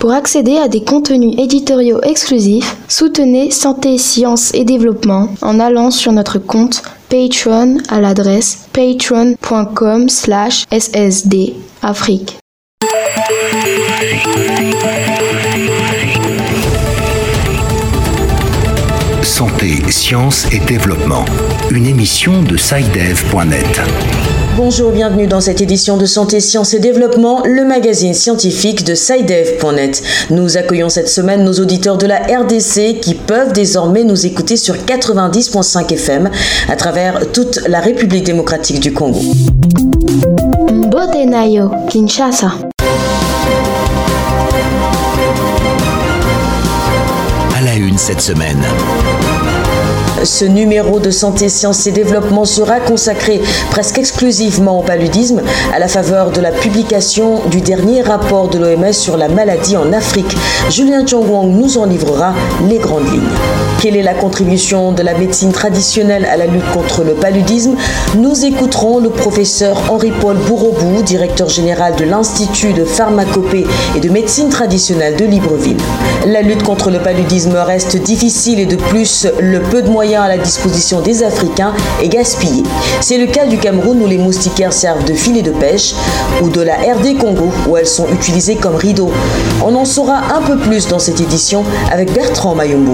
Pour accéder à des contenus éditoriaux exclusifs, soutenez Santé, Sciences et Développement en allant sur notre compte Patreon à l'adresse patreon.com slash ssdafrique. Santé, Sciences et Développement, une émission de SciDev.net. Bonjour, bienvenue dans cette édition de Santé, Sciences et Développement, le magazine scientifique de SciDev.net. Nous accueillons cette semaine nos auditeurs de la RDC qui peuvent désormais nous écouter sur 90.5 FM à travers toute la République démocratique du Congo. Mbotenayo, Kinshasa. À la une cette semaine. Ce numéro de Santé, Sciences et Développement sera consacré presque exclusivement au paludisme à la faveur de la publication du dernier rapport de l'OMS sur la maladie en Afrique. Julien Chongwang nous en livrera les grandes lignes. Quelle est la contribution de la médecine traditionnelle à la lutte contre le paludisme? Nous écouterons le professeur Henri-Paul Bourrobou, directeur général de l'Institut de pharmacopée et de médecine traditionnelle de Libreville. La lutte contre le paludisme reste difficile et de plus, le peu de moyens à la disposition des Africains est gaspillé. C'est le cas du Cameroun où les moustiquaires servent de filet de pêche ou de la RD Congo où elles sont utilisées comme rideaux. On en saura un peu plus dans cette édition avec Bertrand Mayombo.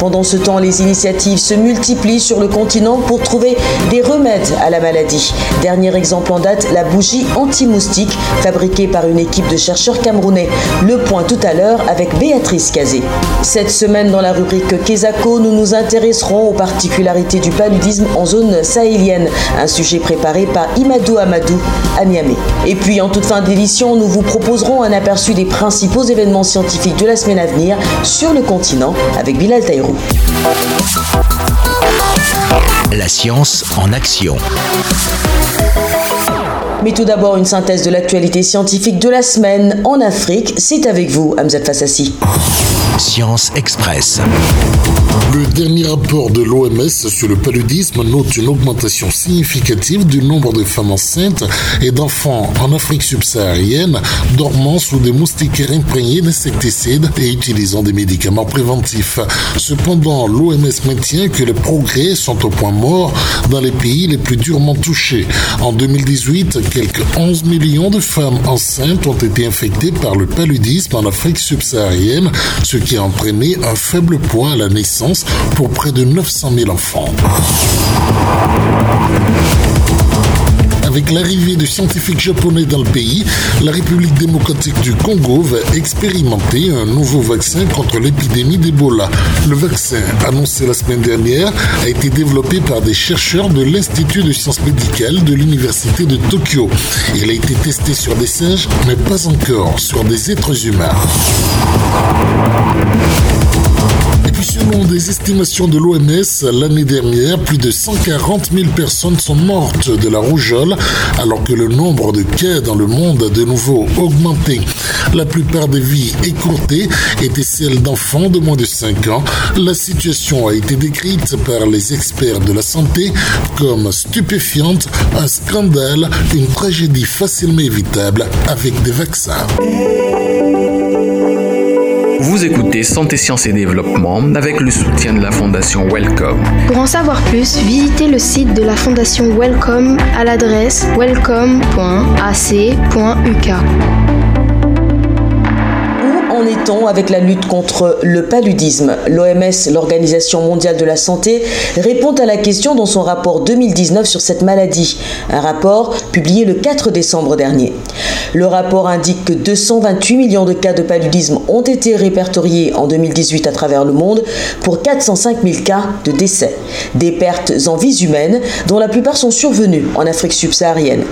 Pendant ce temps, les initiatives se multiplient sur le continent pour trouver des remèdes à la maladie. Dernier exemple en date, la bougie anti-moustique fabriquée par une équipe de chercheurs camerounais. Le point tout à l'heure avec Béatrice Cazé. Cette semaine, dans la rubrique Kesako, nous nous intéresserons aux particularités du paludisme en zone sahélienne, un sujet préparé par Imadou Amadou à Niamey. Et puis, en toute fin d'édition, nous vous proposerons un aperçu des principaux événements scientifiques de la semaine à venir sur le continent avec Bilal Taïrou. La science en action. Mais tout d'abord, une synthèse de l'actualité scientifique de la semaine en Afrique. C'est avec vous, Hamzat Fassassi. Science Express. Le dernier rapport de l'OMS sur le paludisme note une augmentation significative du nombre de femmes enceintes et d'enfants en Afrique subsaharienne dormant sous des moustiquaires imprégnés d'insecticides et utilisant des médicaments préventifs. Cependant, l'OMS maintient que les progrès sont au point mort dans les pays les plus durement touchés. En 2018, quelques 11 millions de femmes enceintes ont été infectées par le paludisme en Afrique subsaharienne, ce qui a entraîné un faible poids à la naissance pour près de 900 000 enfants. Avec l'arrivée de scientifiques japonais dans le pays, la République démocratique du Congo va expérimenter un nouveau vaccin contre l'épidémie d'Ebola. Le vaccin, annoncé la semaine dernière, a été développé par des chercheurs de l'Institut de sciences médicales de l'Université de Tokyo. Il a été testé sur des singes, mais pas encore sur des êtres humains. Et puis selon des estimations de l'OMS, l'année dernière, plus de 140 000 personnes sont mortes de la rougeole, alors que le nombre de cas dans le monde a de nouveau augmenté. La plupart des vies écourtées étaient celles d'enfants de moins de 5 ans. La situation a été décrite par les experts de la santé comme stupéfiante, un scandale, une tragédie facilement évitable avec des vaccins. Vous écoutez Santé, Sciences et Développement avec le soutien de la Fondation Welcome. Pour en savoir plus, visitez le site de la Fondation Welcome à l'adresse welcome.ac.uk. en est-on avec la lutte contre le paludisme? L'OMS, l'Organisation mondiale de la santé, répond à la question dans son rapport 2019 sur cette maladie, un rapport publié le 4 décembre dernier. Le rapport indique que 228 millions de cas de paludisme ont été répertoriés en 2018 à travers le monde pour 405 000 cas de décès. Des pertes en vies humaines dont la plupart sont survenues en Afrique subsaharienne.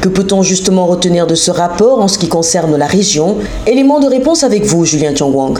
Que peut-on justement retenir de ce rapport en ce qui concerne la région? Élément de réponse avec vous, Julien Tiangwang.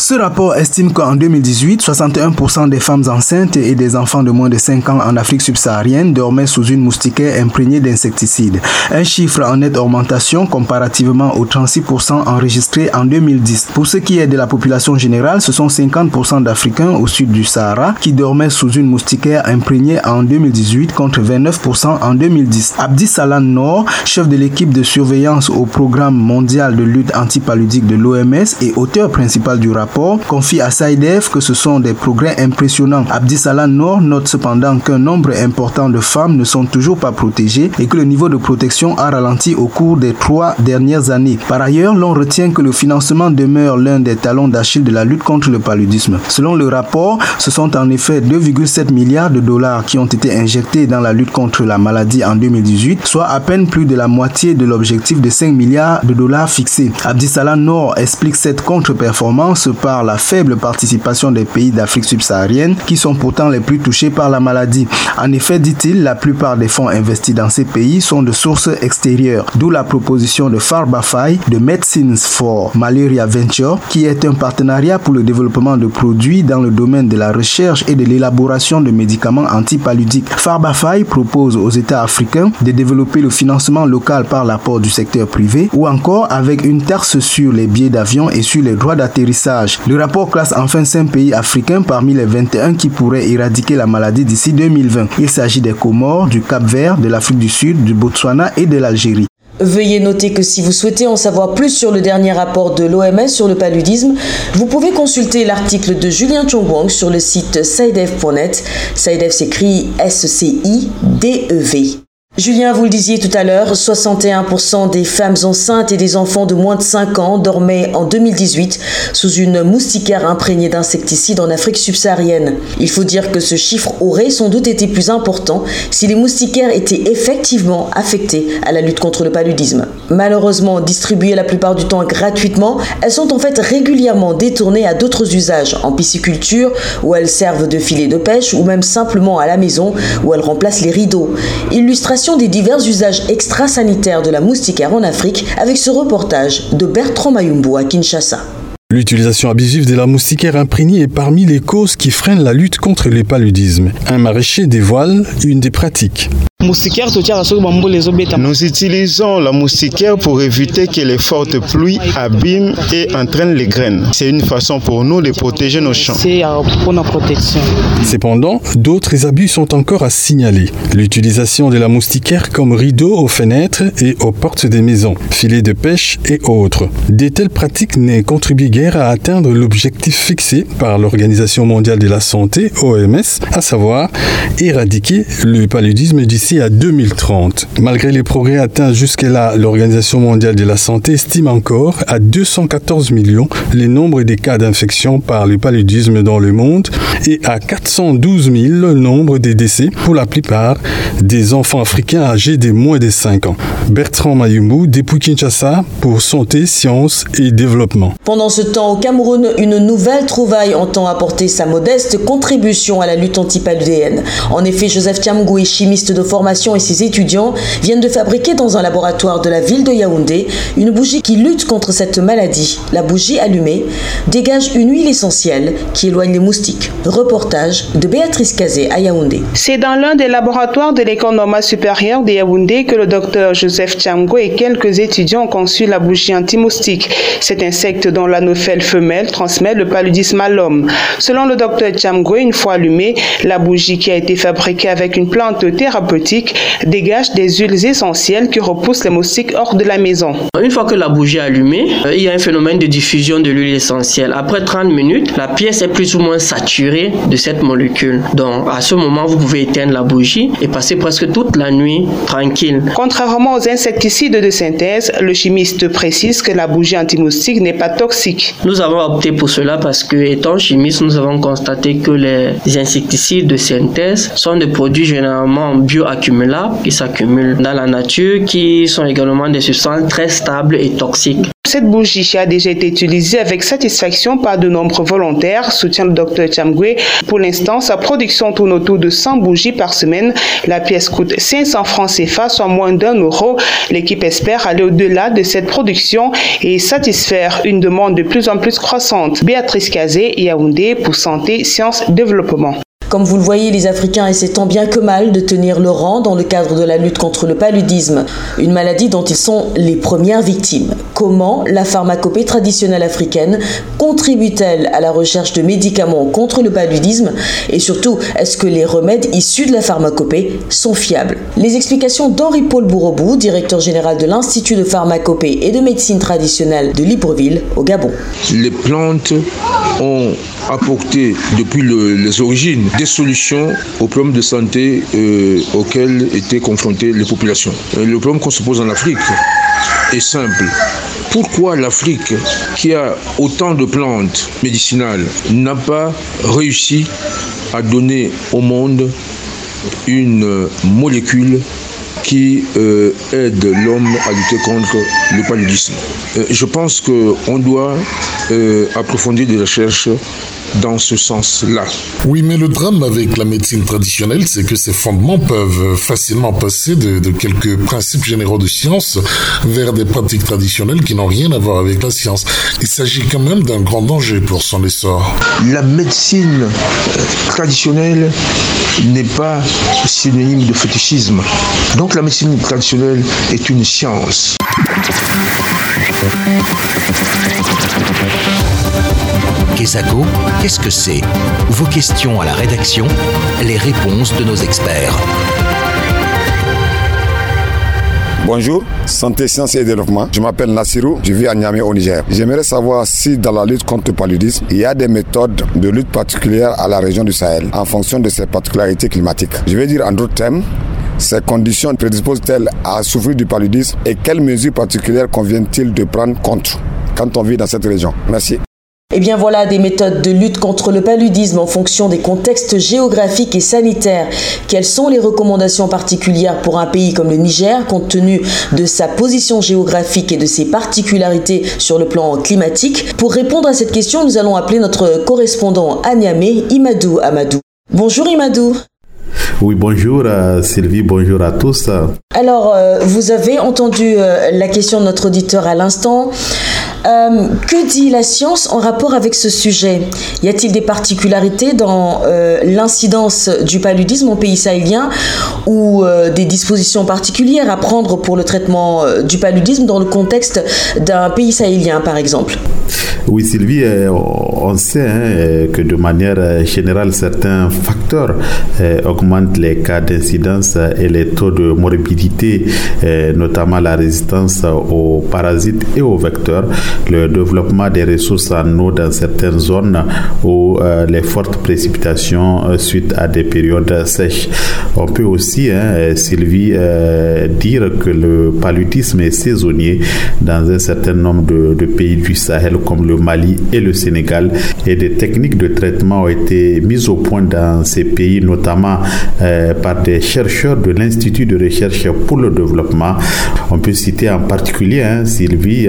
Ce rapport estime qu'en 2018, 61% des femmes enceintes et des enfants de moins de 5 ans en Afrique subsaharienne dormaient sous une moustiquaire imprégnée d'insecticides. Un chiffre en nette augmentation comparativement aux 36% enregistrés en 2010. Pour ce qui est de la population générale, ce sont 50% d'Africains au sud du Sahara qui dormaient sous une moustiquaire imprégnée en 2018 contre 29% en 2010. Abdi Salan Nord, chef de l'équipe de surveillance au programme mondial de lutte antipaludique de l'OMS et auteur principal du rapport, confie à Saïdef que ce sont des progrès impressionnants. Abdi Salan Nord note cependant qu'un nombre important de femmes ne sont toujours pas protégées et que le niveau de protection a ralenti au cours des trois dernières années. Par ailleurs, l'on retient que le financement demeure l'un des talons d'Achille de la lutte contre le paludisme. Selon le rapport, ce sont en effet 2,7 milliards de dollars qui ont été injectés dans la lutte contre la maladie en 2018, soit à peine plus de la moitié de l'objectif de 5 milliards de dollars fixé. Abdisalah Nord explique cette contre-performance par la faible participation des pays d'Afrique subsaharienne qui sont pourtant les plus touchés par la maladie. En effet, dit-il, la plupart des fonds investis dans ces pays sont de sources extérieures, d'où la proposition de Farbafai de Medicines for Malaria Venture qui est un partenariat pour le développement de produits dans le domaine de la recherche et de l'élaboration de médicaments antipaludiques. Farbafai propose aux États africains de développer le financement local par l'apport du secteur privé ou encore avec une taxe sur les billets d'avion et sur les droits d'atterrissage. Le rapport classe enfin 5 pays africains parmi les 21 qui pourraient éradiquer la maladie d'ici 2020. Il s'agit des Comores, du Cap-Vert, de l'Afrique du Sud, du Botswana et de l'Algérie. Veuillez noter que si vous souhaitez en savoir plus sur le dernier rapport de l'OMS sur le paludisme, vous pouvez consulter l'article de Julien Chongwang sur le site saidev.net. Saidev s'écrit S-C-I-D-E-V. Julien, vous le disiez tout à l'heure, 61% des femmes enceintes et des enfants de moins de 5 ans dormaient en 2018 sous une moustiquaire imprégnée d'insecticides en Afrique subsaharienne. Il faut dire que ce chiffre aurait sans doute été plus important si les moustiquaires étaient effectivement affectées à la lutte contre le paludisme. Malheureusement distribuées la plupart du temps gratuitement, elles sont en fait régulièrement détournées à d'autres usages, en pisciculture où elles servent de filet de pêche ou même simplement à la maison où elles remplacent les rideaux. Illustration des divers usages extrasanitaires de la moustiquaire en Afrique avec ce reportage de Bertrand Mayumbo à Kinshasa. L'utilisation abusive de la moustiquaire imprégnée est parmi les causes qui freinent la lutte contre le paludisme. Un maraîcher dévoile une des pratiques. Nous utilisons la moustiquaire pour éviter que les fortes pluies abîment et entraînent les graines. C'est une façon pour nous de protéger nos champs. Cependant, d'autres abus sont encore à signaler. L'utilisation de la moustiquaire comme rideau aux fenêtres et aux portes des maisons, filets de pêche et autres. De telles pratiques ne contribuent guère à atteindre l'objectif fixé par l'Organisation mondiale de la santé, OMS, à savoir éradiquer le paludisme à 2030. Malgré les progrès atteints jusque-là, l'Organisation mondiale de la santé estime encore à 214 millions les nombres des cas d'infection par le paludisme dans le monde et à 412 000 le nombre des décès, pour la plupart des enfants africains âgés de moins de 5 ans. Bertrand Mayumbu, depuis Kinshasa, pour Santé, Sciences et Développement. Pendant ce temps, au Cameroun, une nouvelle trouvaille entend apporter sa modeste contribution à la lutte antipaludéenne. En effet, Joseph Tiamgou est chimiste de formation et ses étudiants viennent de fabriquer dans un laboratoire de la ville de Yaoundé une bougie qui lutte contre cette maladie. La bougie allumée dégage une huile essentielle qui éloigne les moustiques. Reportage de Béatrice Kazé à Yaoundé. C'est dans l'un des laboratoires de l'école normale supérieure de Yaoundé que le docteur Joseph Tchamgo et quelques étudiants ont conçu la bougie anti-moustique. Cet insecte dont l'anophèle femelle transmet le paludisme à l'homme. Selon le docteur Tchamgo, une fois allumée, la bougie qui a été fabriquée avec une plante thérapeutique dégage des huiles essentielles qui repoussent les moustiques hors de la maison. Une fois que la bougie est allumée, euh, il y a un phénomène de diffusion de l'huile essentielle. Après 30 minutes, la pièce est plus ou moins saturée de cette molécule. Donc à ce moment, vous pouvez éteindre la bougie et passer presque toute la nuit tranquille. Contrairement aux insecticides de synthèse, le chimiste précise que la bougie anti-moustique n'est pas toxique. Nous avons opté pour cela parce que, étant chimiste, nous avons constaté que les insecticides de synthèse sont des produits généralement bioactifs accumulables qui s'accumulent dans la nature, qui sont également des substances très stables et toxiques. Cette bougie a déjà été utilisée avec satisfaction par de nombreux volontaires, soutient le docteur Pour l'instant, sa production tourne autour de 100 bougies par semaine. La pièce coûte 500 francs CFA, soit moins d'un euro. L'équipe espère aller au-delà de cette production et satisfaire une demande de plus en plus croissante. Béatrice Kazé, Yaoundé, pour Santé, Sciences, Développement. Comme vous le voyez, les Africains essaient tant bien que mal de tenir le rang dans le cadre de la lutte contre le paludisme, une maladie dont ils sont les premières victimes. Comment la pharmacopée traditionnelle africaine contribue-t-elle à la recherche de médicaments contre le paludisme Et surtout, est-ce que les remèdes issus de la pharmacopée sont fiables Les explications d'Henri-Paul Bourobou, directeur général de l'Institut de pharmacopée et de médecine traditionnelle de Libreville, au Gabon. Les plantes ont apporté depuis les origines des solutions aux problèmes de santé euh, auxquels étaient confrontées les populations. le problème qu'on se pose en Afrique est simple. Pourquoi l'Afrique, qui a autant de plantes médicinales, n'a pas réussi à donner au monde une molécule qui euh, aide l'homme à lutter contre le paludisme? Euh, je pense qu'on doit approfondir des recherches dans ce sens-là. Oui, mais le drame avec la médecine traditionnelle, c'est que ses fondements peuvent facilement passer de, quelques principes généraux de science vers des pratiques traditionnelles qui n'ont rien à voir avec la science. Il s'agit quand même d'un grand danger pour son essor. La médecine euh, traditionnelle n'est pas synonyme de fétichisme. Donc la médecine traditionnelle est une science. Kesako, qu'est-ce que c'est? Vos questions à la rédaction, les réponses de nos experts. Bonjour, santé, sciences et développement. Je m'appelle Nassirou, je vis à Niamey au Niger. J'aimerais savoir si dans la lutte contre le paludisme, il y a des méthodes de lutte particulières à la région du Sahel en fonction de ses particularités climatiques. Je vais dire en d'autres termes, ces conditions prédisposent-elles à souffrir du paludisme et quelles mesures particulières convient-il de prendre contre quand on vit dans cette région? Merci. Eh bien voilà des méthodes de lutte contre le paludisme en fonction des contextes géographiques et sanitaires. Quelles sont les recommandations particulières pour un pays comme le Niger compte tenu de sa position géographique et de ses particularités sur le plan climatique? Pour répondre à cette question, nous allons appeler notre correspondant à Niamey, Imadou Amadou. Bonjour Imadou. Oui, bonjour euh, Sylvie, bonjour à tous. Alors, euh, vous avez entendu euh, la question de notre auditeur à l'instant. Euh, que dit la science en rapport avec ce sujet? Y a-t-il des particularités dans euh, l'incidence du paludisme au pays sahélien ou euh, des dispositions particulières à prendre pour le traitement du paludisme dans le contexte d'un pays sahélien, par exemple? Oui, Sylvie, on sait hein, que de manière générale, certains facteurs augmentent les cas d'incidence et les taux de morbidité, notamment la résistance aux parasites et aux vecteurs le développement des ressources en eau dans certaines zones ou euh, les fortes précipitations euh, suite à des périodes sèches. On peut aussi, hein, Sylvie, euh, dire que le paludisme est saisonnier dans un certain nombre de, pays du Sahel comme le Mali et le Sénégal et des techniques de traitement ont été mises au point dans ces pays, notamment par des chercheurs de l'Institut de recherche pour le développement. On peut citer en particulier, hein, Sylvie,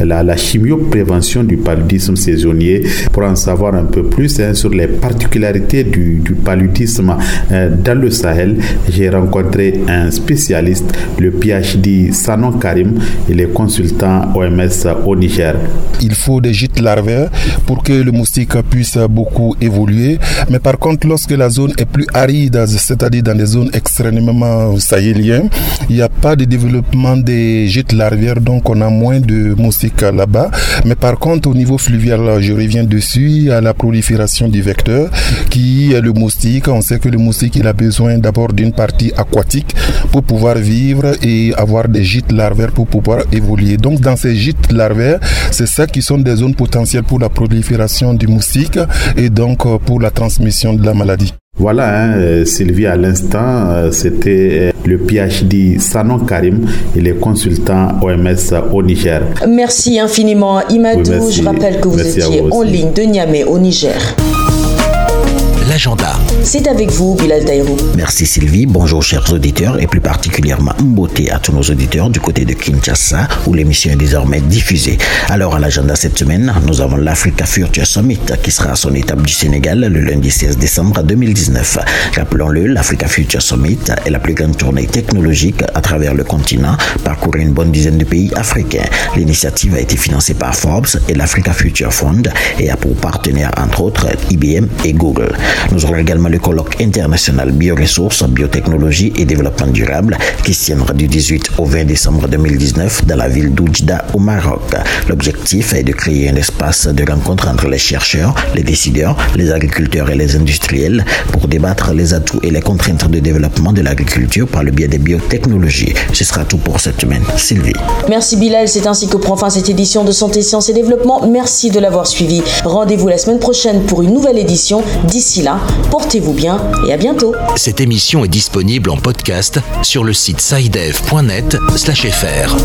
la chimioprévention du paludisme saisonnier. Pour en savoir un peu plus hein, sur les particularités du, paludisme euh, dans le Sahel, j'ai rencontré un spécialiste, le PhD Sanon Karim, il est consultant OMS au Niger. Il faut des gîtes larvaires pour que le moustique puisse beaucoup évoluer. Mais par contre, lorsque la zone est plus aride, c'est-à-dire dans des zones extrêmement sahéliennes, il n'y a pas de développement des gîtes larvaires, donc on a moins de moustiques là-bas. Mais par contre, au niveau fluvial, je reviens dessus, à la prolifération du vecteur, qui est le moustique. On sait que le moustique, il a besoin d'abord d'une partie aquatique pour pouvoir vivre et avoir des gîtes larvaires pour pouvoir évoluer. Donc, dans ces gîtes larvaires, c'est ça qui sont des zones potentielles pour la prolifération du moustique et donc euh, pour la transmission de la maladie. Voilà, hein, euh, Sylvie, à l'instant, euh, c'était euh, le PhD Sanon Karim, il est consultant OMS au Niger. Merci infiniment, Imadou. Je rappelle que vous étiez en ligne de Niamey au Niger. L'agenda. C'est avec vous, Bilal Taïrou. Merci Sylvie, bonjour chers auditeurs et plus particulièrement beauté à tous nos auditeurs du côté de Kinshasa où l'émission est désormais diffusée. Alors à l'agenda cette semaine, nous avons l'Africa Future Summit qui sera à son étape du Sénégal le lundi 16 décembre 2019. Rappelons-le, l'Africa Future Summit est la plus grande tournée technologique à travers le continent, parcourant une bonne dizaine de pays africains. L'initiative a été financée par Forbes et l'Africa Future Fund et a pour partenaires entre autres IBM et Google. Nous aurons également le colloque international bioressources, biotechnologie et développement durable qui se tiendra du 18 au 20 décembre 2019 dans la ville d'Oujda au Maroc. L'objectif est de créer un espace de rencontre entre les chercheurs, les décideurs, les agriculteurs et les industriels pour débattre les atouts et les contraintes de développement de l'agriculture par le biais des biotechnologies. Ce sera tout pour cette semaine. Sylvie. Merci Bilal, c'est ainsi que prend fin cette édition de Santé, Sciences et Développement. Merci de l'avoir suivi. Rendez-vous la semaine prochaine pour une nouvelle édition. D'ici portez-vous bien et à bientôt. Cette émission est disponible en podcast sur le site sidev.net/fr.